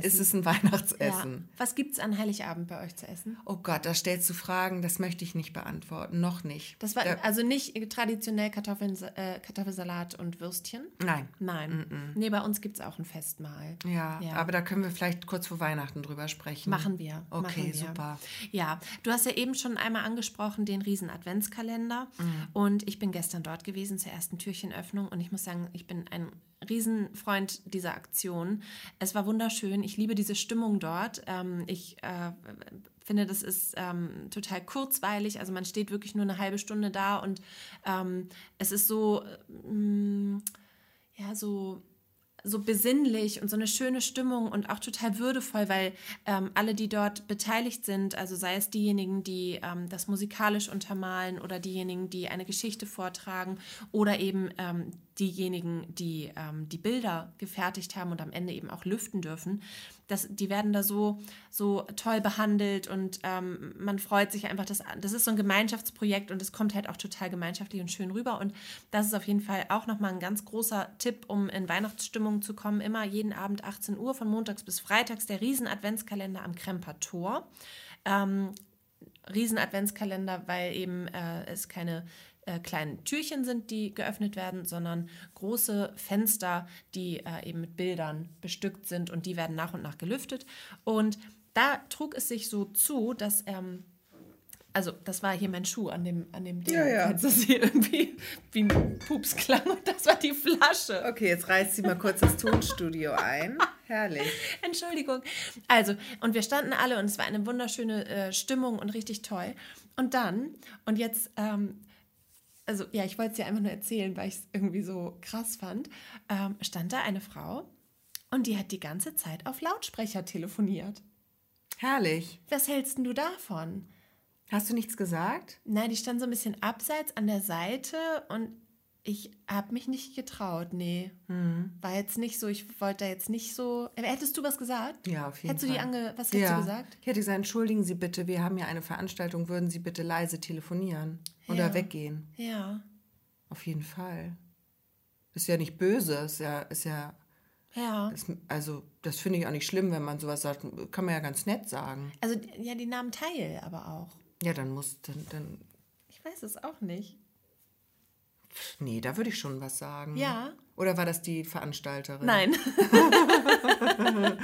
ist es ein Ja. Weihnachtsessen. Was gibt's an Heiligabend bei euch zu essen? Oh Gott, da stellst du Fragen, das möchte ich nicht beantworten. Noch nicht. Das war Da, also nicht traditionell Kartoffeln, äh, Kartoffelsalat und Würstchen. nein. Nein. Nee, bei uns gibt es auch ein Festmahl. Ja, Ja. aber da können wir vielleicht kurz vor Weihnachten drüber sprechen. Machen wir. Okay, machen wir. super. Ja, du hast ja eben schon einmal angesprochen, den riesen Adventskalender. Mhm. Und ich bin gestern dort gewesen zur ersten Türchenöffnung. Und ich muss sagen, ich bin ein Riesenfreund dieser Aktion. Es war wunderschön. Ich liebe diese Stimmung dort. Ähm, ich äh, finde, das ist ähm, total kurzweilig. Also man steht wirklich nur eine halbe Stunde da und ähm, es ist so, ähm, ja, so so besinnlich und so eine schöne Stimmung und auch total würdevoll, weil ähm, alle, die dort beteiligt sind, also sei es diejenigen, die ähm, das musikalisch untermalen oder diejenigen, die eine Geschichte vortragen oder eben ähm, diejenigen, die ähm, die Bilder gefertigt haben und am Ende eben auch lüften dürfen, das, die werden da so, so toll behandelt und ähm, man freut sich einfach, dass, das ist so ein Gemeinschaftsprojekt und es kommt halt auch total gemeinschaftlich und schön rüber und das ist auf jeden Fall auch nochmal ein ganz großer Tipp, um in Weihnachtsstimmung zu kommen. Immer jeden Abend 18 Uhr von montags bis freitags der Riesen-Adventskalender am Kremper Tor. Ähm, Riesen-Adventskalender, weil eben äh, es keine äh, kleinen Türchen sind, die geöffnet werden, sondern große Fenster, die äh, eben mit Bildern bestückt sind und die werden nach und nach gelüftet. Und da trug es sich so zu, dass ähm, also das war hier mein Schuh an dem, an dem Ding, Ja, ja. falls das hier irgendwie wie ein Pups klang und das war die Flasche. Okay, jetzt reißt sie mal kurz das Tonstudio ein. [laughs] Herrlich. Entschuldigung. Also, und wir standen alle und es war eine wunderschöne äh, Stimmung und richtig toll. Und dann, und jetzt, ähm, also ja, ich wollte es dir einfach nur erzählen, weil ich es irgendwie so krass fand, ähm, stand da eine Frau und die hat die ganze Zeit auf Lautsprecher telefoniert. Herrlich. Was hältst du davon? Hast du nichts gesagt? Nein, die stand so ein bisschen abseits an der Seite und ich habe mich nicht getraut. Nee. Hm. War jetzt nicht so, ich wollte da jetzt nicht so. Äh, Hättest du was gesagt? Ja, auf jeden Hättest du Fall. die ange. Was hättest ja. du gesagt? Ich hätte gesagt, entschuldigen Sie bitte, wir haben ja eine Veranstaltung, würden Sie bitte leise telefonieren oder Ja. weggehen? Ja. Auf jeden Fall. Ist ja nicht böse, ist ja, ist ja, Ja. ist, also das finde ich auch nicht schlimm, wenn man sowas sagt, kann man ja ganz nett sagen. Also, ja, die nahmen teil, aber auch. Ja, dann muss, dann, dann Ich weiß es auch nicht. Nee, da würde ich schon was sagen. Ja. Oder war das die Veranstalterin? Nein. [laughs]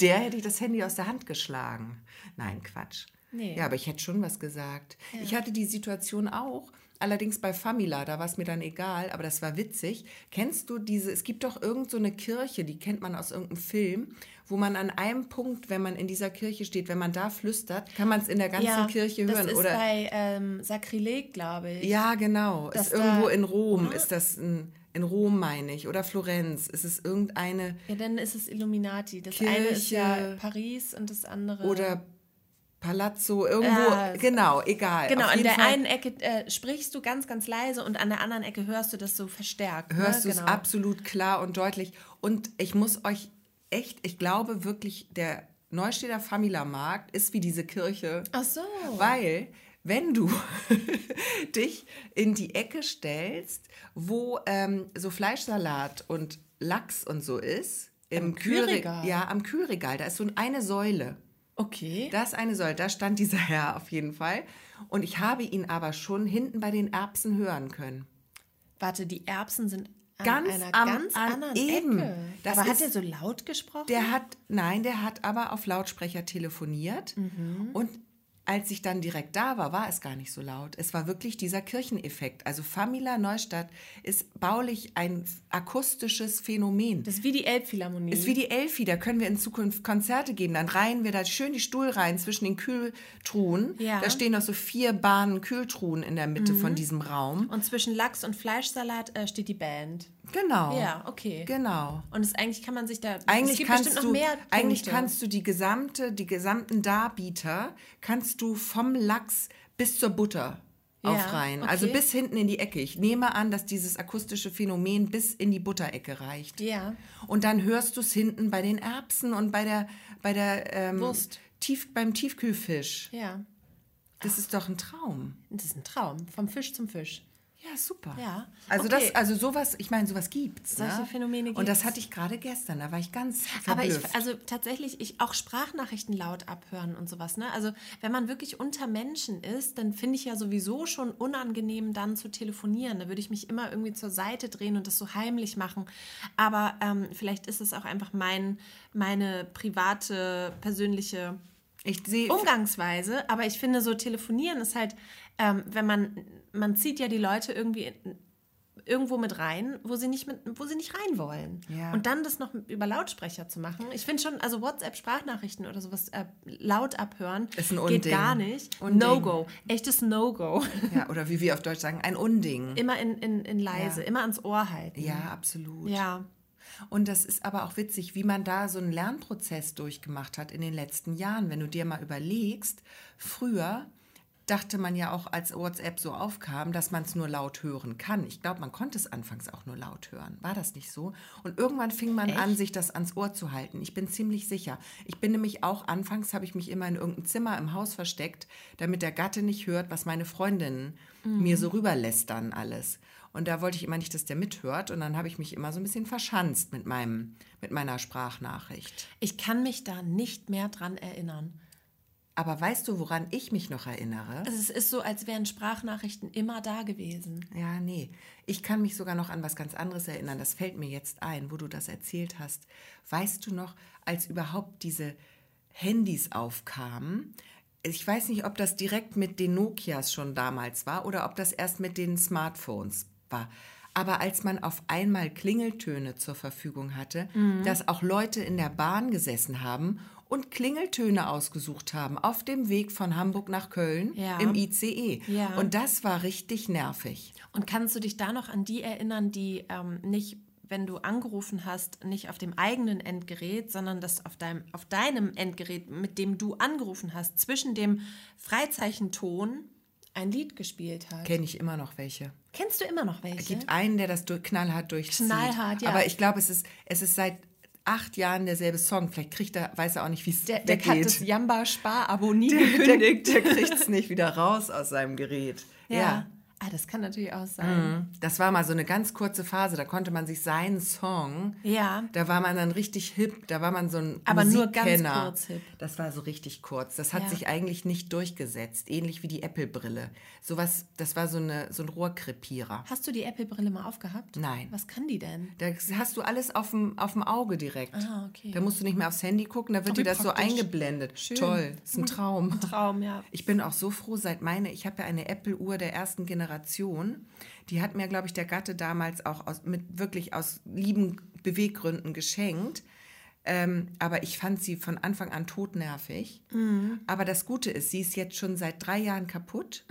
Der hätte ich das Handy aus der Hand geschlagen. Nein, Quatsch. Nee. Ja, aber ich hätte schon was gesagt. Ich hatte die Situation auch, allerdings bei Famila, da war es mir dann egal, aber das war witzig. Kennst du diese, es gibt doch irgend so eine Kirche, die kennt man aus irgendeinem Film, wo man an einem Punkt, wenn man in dieser Kirche steht, wenn man da flüstert, kann man es in der ganzen Kirche hören. Das ist oder bei ähm, Sakrileg, glaube ich. ja, genau. Ist irgendwo in Rom, ist das ein, in Rom, meine ich, oder Florenz. Ist es irgendeine Ja, dann ist es Illuminati. Das eine ist ja Kirche. Paris und das andere. oder Palazzo, irgendwo, Ja, genau, egal. Genau, an der Fall einen Ecke äh, sprichst du ganz, ganz leise und an der anderen Ecke hörst du das so verstärkt. hörst du ne? es genau. absolut klar und deutlich. Und ich muss euch echt, ich glaube wirklich, der Neustädter Famila-Markt ist wie diese Kirche. Ach so. Weil, wenn du [laughs] dich in die Ecke stellst, wo ähm, so Fleischsalat und Lachs und so ist, im Am Kühlre- Kühlregal? Ja, am Kühlregal. Da ist so eine Säule. Okay. Da ist eine Säule, da stand dieser Herr auf jeden Fall. Und ich habe ihn aber schon hinten bei den Erbsen hören können. Warte, die Erbsen sind an Ganz einer am- ganz an- anderen eben. Ecke. Das Aber hat ist- er so laut gesprochen? Der hat, nein, der hat aber auf Lautsprecher telefoniert. Und als ich dann direkt da war, war es gar nicht so laut. Es war wirklich dieser Kircheneffekt. Also Famila Neustadt ist baulich ein akustisches Phänomen. das ist wie die Elbphilharmonie. Ist wie die Elfi, da können wir in Zukunft Konzerte geben. Dann reihen wir da schön die Stuhlreihen zwischen den Kühltruhen. Ja. Da stehen noch so vier Bahnen Kühltruhen in der Mitte von diesem Raum. und zwischen Lachs und Fleischsalat äh, steht die Band. Genau. Ja, okay. Genau. Und es, eigentlich kann man sich da. es Eigentlich gibt kannst, bestimmt du, noch mehr eigentlich Punkte. kannst du die gesamte, die gesamten Darbieter kannst du vom Lachs bis zur Butter Ja, aufreihen. okay. Also bis hinten in die Ecke. Ich nehme an, dass dieses akustische Phänomen bis in die Butterecke reicht. Ja. Und dann hörst du es hinten bei den Erbsen und bei der, bei der ähm, Wurst. Tief, beim Tiefkühlfisch. Ja. Das ist doch ein Traum. Das ist ein Traum. Vom Fisch zum Fisch. Ja, super. Ja. Also Okay. das, also sowas, ich meine, sowas gibt's. Solche ne? Phänomene Und das gibt's. hatte ich gerade gestern, da war ich ganz Aber ich, verblüfft. also tatsächlich, ich auch Sprachnachrichten laut abhören und sowas. Ne? Also wenn man wirklich unter Menschen ist, dann finde ich ja sowieso schon unangenehm, dann zu telefonieren. Da würde ich mich immer irgendwie zur Seite drehen und das so heimlich machen. Aber ähm, vielleicht ist es auch einfach mein, meine private, persönliche ich sehe Umgangsweise. Aber ich finde, so telefonieren ist halt, ähm, wenn man, man zieht ja die Leute irgendwie in, irgendwo mit rein, wo sie nicht mit, wo sie nicht rein wollen. Ja. Und dann das noch über Lautsprecher zu machen. Ich finde schon, also WhatsApp-Sprachnachrichten oder sowas äh, laut abhören Ist ein geht gar nicht. No-Go. Echtes No-Go. Ja, oder wie wir auf Deutsch sagen, ein Unding. Immer in, in, in leise, Ja. immer ans Ohr halten. Ja, absolut. Ja. Und das ist aber auch witzig, wie man da so einen Lernprozess durchgemacht hat in den letzten Jahren. Wenn du dir mal überlegst, früher dachte man ja auch, als WhatsApp so aufkam, dass man es nur laut hören kann. Ich glaube, man konnte es anfangs auch nur laut hören. War das nicht so? Und irgendwann fing man an, sich das ans Ohr zu halten. Ich bin ziemlich sicher. Ich bin nämlich auch, anfangs habe ich mich immer in irgendein Zimmer im Haus versteckt, damit der Gatte nicht hört, was meine Freundinnen mir so rüberlästern alles. Und da wollte ich immer nicht, dass der mithört. Und dann habe ich mich immer so ein bisschen verschanzt mit, meinem, mit meiner Sprachnachricht. Ich kann mich da nicht mehr dran erinnern. Aber weißt du, woran ich mich noch erinnere? Also es ist so, als wären Sprachnachrichten immer da gewesen. Ja, nee. Ich kann mich sogar noch an was ganz anderes erinnern. Das fällt mir jetzt ein, wo du das erzählt hast. Weißt du noch, als überhaupt diese Handys aufkamen? Ich weiß nicht, ob das direkt mit den Nokias schon damals war oder ob das erst mit den Smartphones war. Aber als man auf einmal Klingeltöne zur Verfügung hatte, dass auch Leute in der Bahn gesessen haben und Klingeltöne ausgesucht haben auf dem Weg von Hamburg nach Köln Ja. im ICE. Ja. Und das war richtig nervig. Und kannst du dich da noch an die erinnern, die ähm, nicht, wenn du angerufen hast, nicht auf dem eigenen Endgerät, sondern das auf deinem, auf deinem Endgerät, mit dem du angerufen hast, zwischen dem Freizeichenton ein Lied gespielt hat? Kenne ich immer noch welche. Kennst du immer noch welche? Es gibt einen, der das durch, knallhart durchzieht. Knallhart, ja. Aber ich glaube, es ist, es ist seit acht Jahren derselbe Song. Vielleicht kriegt er, weiß er auch nicht, wie es der, der hat das Jamba-Spar-Abo nie der, der, gekündigt. der kriegt es nicht wieder raus aus seinem Gerät. Ja. Ja. Ah, das kann natürlich auch sein. Das war mal so eine ganz kurze Phase, da konnte man sich seinen Song, Ja. da war man dann richtig hip, da war man so ein Aber nur ganz Musikkenner. kurz hip. Das war so richtig kurz. Das hat Ja. sich eigentlich nicht durchgesetzt, ähnlich wie die Apple-Brille. Sowas, das war so, eine, so ein Rohrkrepierer. Hast du die Apple-Brille mal aufgehabt? Nein. Was kann die denn? Da hast du alles auf dem, auf dem Auge direkt. Ah, okay. Da musst du nicht mehr aufs Handy gucken, da wird Oh, dir das so eingeblendet. Schön. Toll, ist ein [laughs] Traum. Traum, ja. Ich bin auch so froh, seit meine, ich habe ja eine Apple-Uhr der ersten Generation. Die hat mir, glaube ich, der Gatte damals auch aus, mit wirklich aus lieben Beweggründen geschenkt. Ähm, aber ich fand sie von Anfang an totnervig. Aber das Gute ist, sie ist jetzt schon seit drei Jahren kaputt.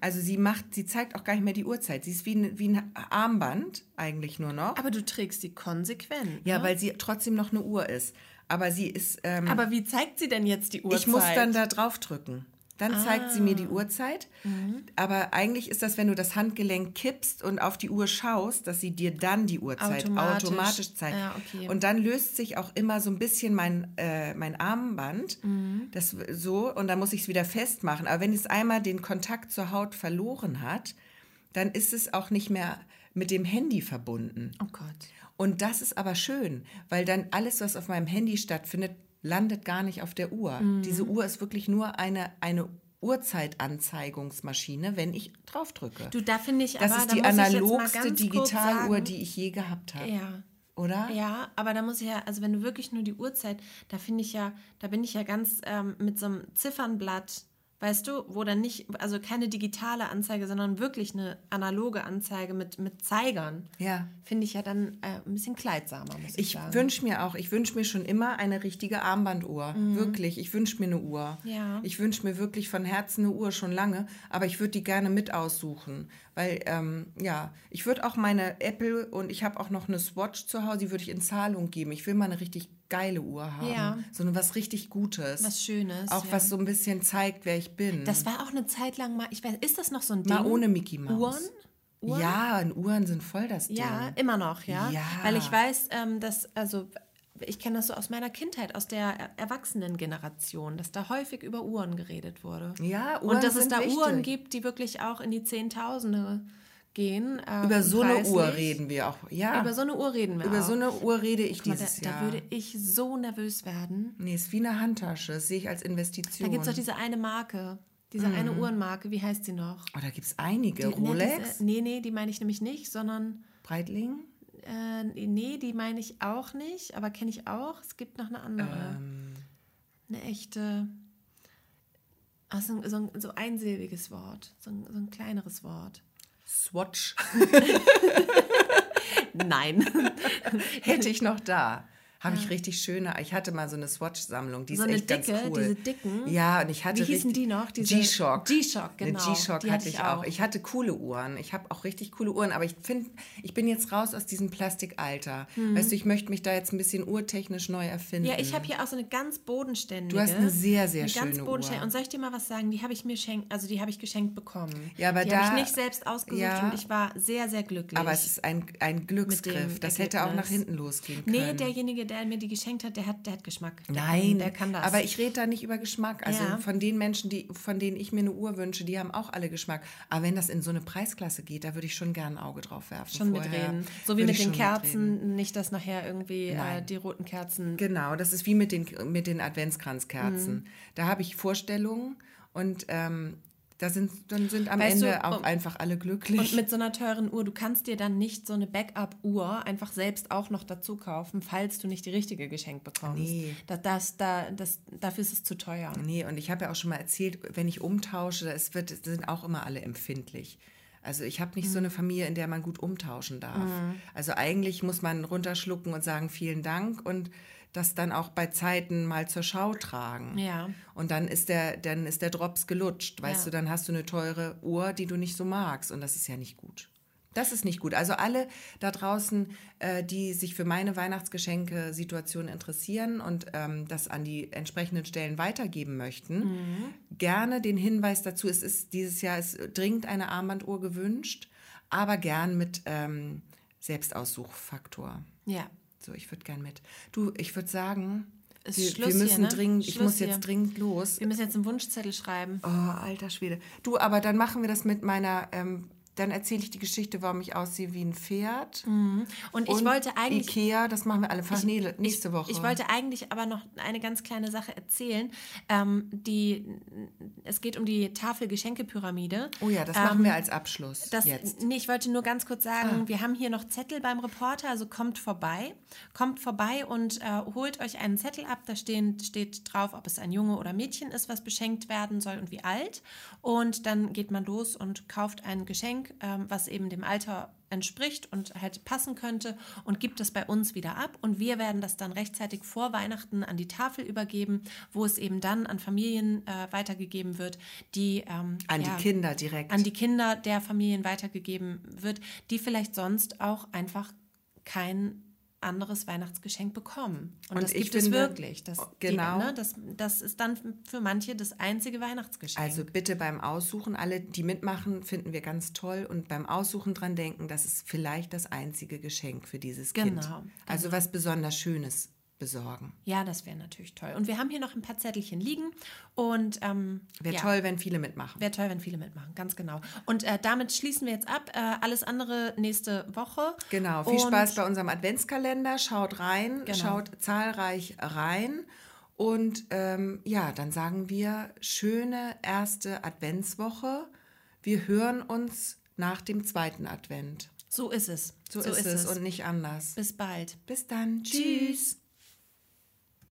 Also sie macht, sie zeigt auch gar nicht mehr die Uhrzeit. Sie ist wie ein, wie ein Armband eigentlich nur noch. Aber du trägst die konsequent. ja, ne? weil sie trotzdem noch eine Uhr ist. Aber sie ist. Ähm, Aber wie zeigt sie denn jetzt die Uhrzeit? ich muss dann da drauf drücken. Dann zeigt sie mir Ah. die Uhrzeit. Mhm. Aber eigentlich ist das, wenn du das Handgelenk kippst und auf die Uhr schaust, dass sie dir dann die Uhrzeit automatisch, Automatisch. zeigt. Ja, okay. Und dann löst sich auch immer so ein bisschen mein, äh, mein Armband. Mhm. Das so und dann muss ich es wieder festmachen. Aber wenn es einmal den Kontakt zur Haut verloren hat, dann ist es auch nicht mehr mit dem Handy verbunden. Oh Gott. Und das ist aber schön, weil dann alles, was auf meinem Handy stattfindet, landet gar nicht auf der Uhr. Mhm. Diese Uhr ist wirklich nur eine, eine Uhrzeitanzeigungsmaschine, wenn ich draufdrücke. Du, da finde ich das aber, ist die analogste Digitaluhr, die ich je gehabt habe. Ja. Oder? Ja, aber da muss ich ja, also wenn du wirklich nur die Uhrzeit, da finde ich ja, da bin ich ja ganz ähm, mit so einem Ziffernblatt, weißt du, wo dann nicht, also keine digitale Anzeige, sondern wirklich eine analoge Anzeige mit, mit Zeigern. Ja. Finde ich ja dann äh, ein bisschen kleidsamer, muss ich, Ich sagen. wünsche mir auch, ich wünsche mir schon immer eine richtige Armbanduhr. Wirklich, ich wünsche mir eine Uhr. Mhm. Ja. Ich wünsche mir wirklich von Herzen eine Uhr schon lange, aber ich würde die gerne mit aussuchen. Weil, ähm, ja, ich würde auch meine Apple und ich habe auch noch eine Swatch zu Hause, die würde ich in Zahlung geben. Ich will mal eine richtig geile Uhr haben. Ja. So eine was richtig Gutes. Was Schönes, Auch ja. was so ein bisschen zeigt, wer ich bin. Das war auch eine Zeit lang mal, ich weiß, ist das noch so ein Ding? mal ohne Mickey Mouse. Uhren? Uhren? Ja, und Uhren sind voll das Ding. Ja, immer noch, ja. Ja. Weil ich weiß, ähm, dass, also ich kenne das so aus meiner Kindheit, aus der er- Erwachsenengeneration, dass da häufig über Uhren geredet wurde. Ja, Uhren Und dass es da wichtig. Uhren gibt, die wirklich auch in die Zehntausende gehen. ähm, Über so eine. Uhr reden wir auch. Ja. Über so eine Uhr reden wir Über auch. so eine Uhr rede ich Guck mal, dieses da, Jahr. da würde ich so nervös werden. Nee, ist wie eine Handtasche. Das sehe ich als Da Investition. gibt es doch diese eine Marke, diese Mhm. eine Uhrenmarke, wie heißt sie noch? oh, da gibt es einige. Die- ne, Rolex, Diese, nee, nee, die meine ich nämlich nicht, sondern Breitling. Äh, nee, die meine ich auch nicht, aber kenne ich auch. Es gibt noch eine andere. Ähm. Eine echte. Ach, so, ein- so, ein- so einsilbiges Wort. So ein, so ein kleineres Wort. Swatch. [laughs] [laughs] Nein. Hätte ich noch da. Habe ich richtig schöne. Ich hatte mal so eine Swatch-Sammlung. Die So ist eine echt ganz dicke, cool. diese dicken? Ja, und ich hatte Wie hießen die noch? G-Shock. G-Shock, genau. Eine G-Shock hatte hatte ich auch. auch. Ich hatte coole Uhren. Ich habe auch richtig coole Uhren. Aber ich finde, ich bin jetzt raus aus diesem Plastikalter. Weißt du, ich möchte mich da jetzt ein bisschen urtechnisch neu erfinden. Mhm. Ja, ich habe hier auch so eine ganz bodenständige. Du hast eine sehr, sehr eine ganz schöne bodenständige. Uhr. Und soll ich dir mal was sagen? Die habe ich mir schenkt, also die habe ich geschenkt bekommen. Ja, aber die da- habe ich nicht selbst ausgesucht ja. und ich war sehr, sehr glücklich. Aber es ist ein, ein Glücksgriff. Das hätte auch nach hinten losgehen können. Nee, derjenige, der mir die geschenkt hat, der hat, der hat Geschmack. Der Nein, kann, der kann das. aber ich rede da nicht über Geschmack. Also Ja. von den Menschen, die, von denen ich mir eine Uhr wünsche, die haben auch alle Geschmack. Aber wenn das in so eine Preisklasse geht, da würde ich schon gerne ein Auge drauf werfen. schon vorher. mitreden. So wie Würde mit den schon mitreden. Kerzen, nicht, dass nachher irgendwie äh, die roten Kerzen. Genau, das ist wie mit den, mit den Adventskranzkerzen. Mhm. Da habe ich Vorstellungen und ähm, da sind, dann sind am Weißt du, Ende auch und- einfach alle glücklich. Und mit so einer teuren Uhr, du kannst dir dann nicht so eine Backup-Uhr einfach selbst auch noch dazu kaufen, falls du nicht die richtige geschenkt bekommst. Nee. Da, das, da, das, dafür ist es zu teuer. Nee, und ich habe ja auch schon mal erzählt, wenn ich umtausche, das wird, das sind auch immer alle empfindlich. Also ich habe nicht Mhm. so eine Familie, in der man gut umtauschen darf. Also eigentlich muss man runterschlucken und sagen vielen Dank und das dann auch bei Zeiten mal zur Schau tragen. Ja. Und dann ist der, dann ist der Drops gelutscht, weißt Ja. du, dann hast du eine teure Uhr, die du nicht so magst und das ist ja nicht gut. Das ist nicht gut. Also alle da draußen, äh, die sich für meine Weihnachtsgeschenke-Situation interessieren und ähm, das an die entsprechenden Stellen weitergeben möchten, gerne den Hinweis dazu, es ist dieses Jahr ist dringend eine Armbanduhr gewünscht, aber gern mit ähm, Selbstaussuchfaktor. Ja. So, ich würde gern mit. Du, ich würde sagen, Ist wir, Schluss wir hier, müssen ne? dringend, ich Schluss muss jetzt hier. dringend los. Wir müssen jetzt einen Wunschzettel schreiben. Oh, alter Schwede. Du, aber dann machen wir das mit meiner ähm, dann erzähle ich die Geschichte, warum ich aussehe wie ein Pferd. Mhm. Und ich wollte eigentlich. Ikea, das machen wir alle fast nee, nächste Woche. Ich wollte eigentlich aber noch eine ganz kleine Sache erzählen. Ähm, die, es geht um die Tafel-Geschenkepyramide. Oh ja, das ähm, machen wir als Abschluss. Das, jetzt. Nee, ich wollte nur ganz kurz sagen, ah. wir haben hier noch Zettel beim Reporter, also kommt vorbei. Kommt vorbei und äh, holt euch einen Zettel ab. Da stehen, steht drauf, ob es ein Junge oder Mädchen ist, was beschenkt werden soll und wie alt. Und dann geht man los und kauft ein Geschenk ähm, was eben dem Alter entspricht und halt passen könnte und gibt es bei uns wieder ab. Und wir werden das dann rechtzeitig vor Weihnachten an die Tafel übergeben, wo es eben dann an Familien äh, weitergegeben wird, die ähm, an ja, die Kinder direkt. an die Kinder der Familien weitergegeben wird, die vielleicht sonst auch einfach kein anderes Weihnachtsgeschenk bekommen. Und, und das gibt finde, es wirklich. Das, genau. Die, ne, das, das ist dann für manche das einzige Weihnachtsgeschenk. Also bitte beim Aussuchen, alle, die mitmachen, finden wir ganz toll. Und beim Aussuchen dran denken, das ist vielleicht das einzige Geschenk für dieses genau, Kind. Also genau. was besonders Schönes besorgen. Ja, das wäre natürlich toll. Und wir haben hier noch ein paar Zettelchen liegen. Und ähm, wäre ja. toll, wenn viele mitmachen. Wäre toll, wenn viele mitmachen, ganz genau. Und äh, damit schließen wir jetzt ab. Äh, alles andere nächste Woche. Genau. Viel und Spaß bei unserem Adventskalender. Schaut rein, genau. schaut zahlreich rein. Und ähm, ja, dann sagen wir schöne erste Adventswoche. Wir hören uns nach dem zweiten Advent. So ist es. So, so ist, ist, es und nicht anders. Bis bald. Bis dann. Tschüss.